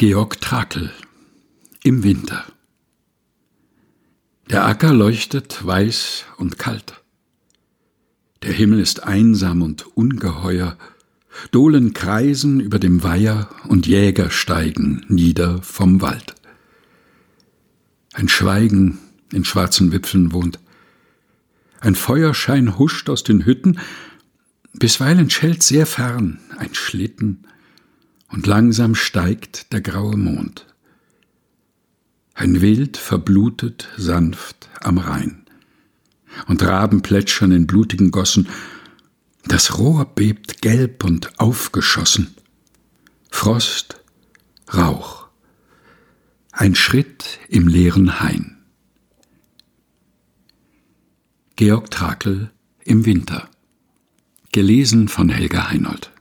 Georg Trakel Im Winter Der Acker leuchtet weiß und kalt. Der Himmel ist einsam und ungeheuer. Dohlen kreisen über dem Weiher und Jäger steigen nieder vom Wald. Ein Schweigen in schwarzen Wipfeln wohnt. Ein Feuerschein huscht aus den Hütten, bisweilen schellt sehr fern ein Schlitten, und langsam steigt der graue Mond. Ein Wild verblutet sanft am Rhein, und Raben plätschern in blutigen Gossen, das Rohr bebt gelb und aufgeschossen. Frost, Rauch, ein Schritt im leeren Hain. Georg Trakel im Winter. Gelesen von Helga Heinold.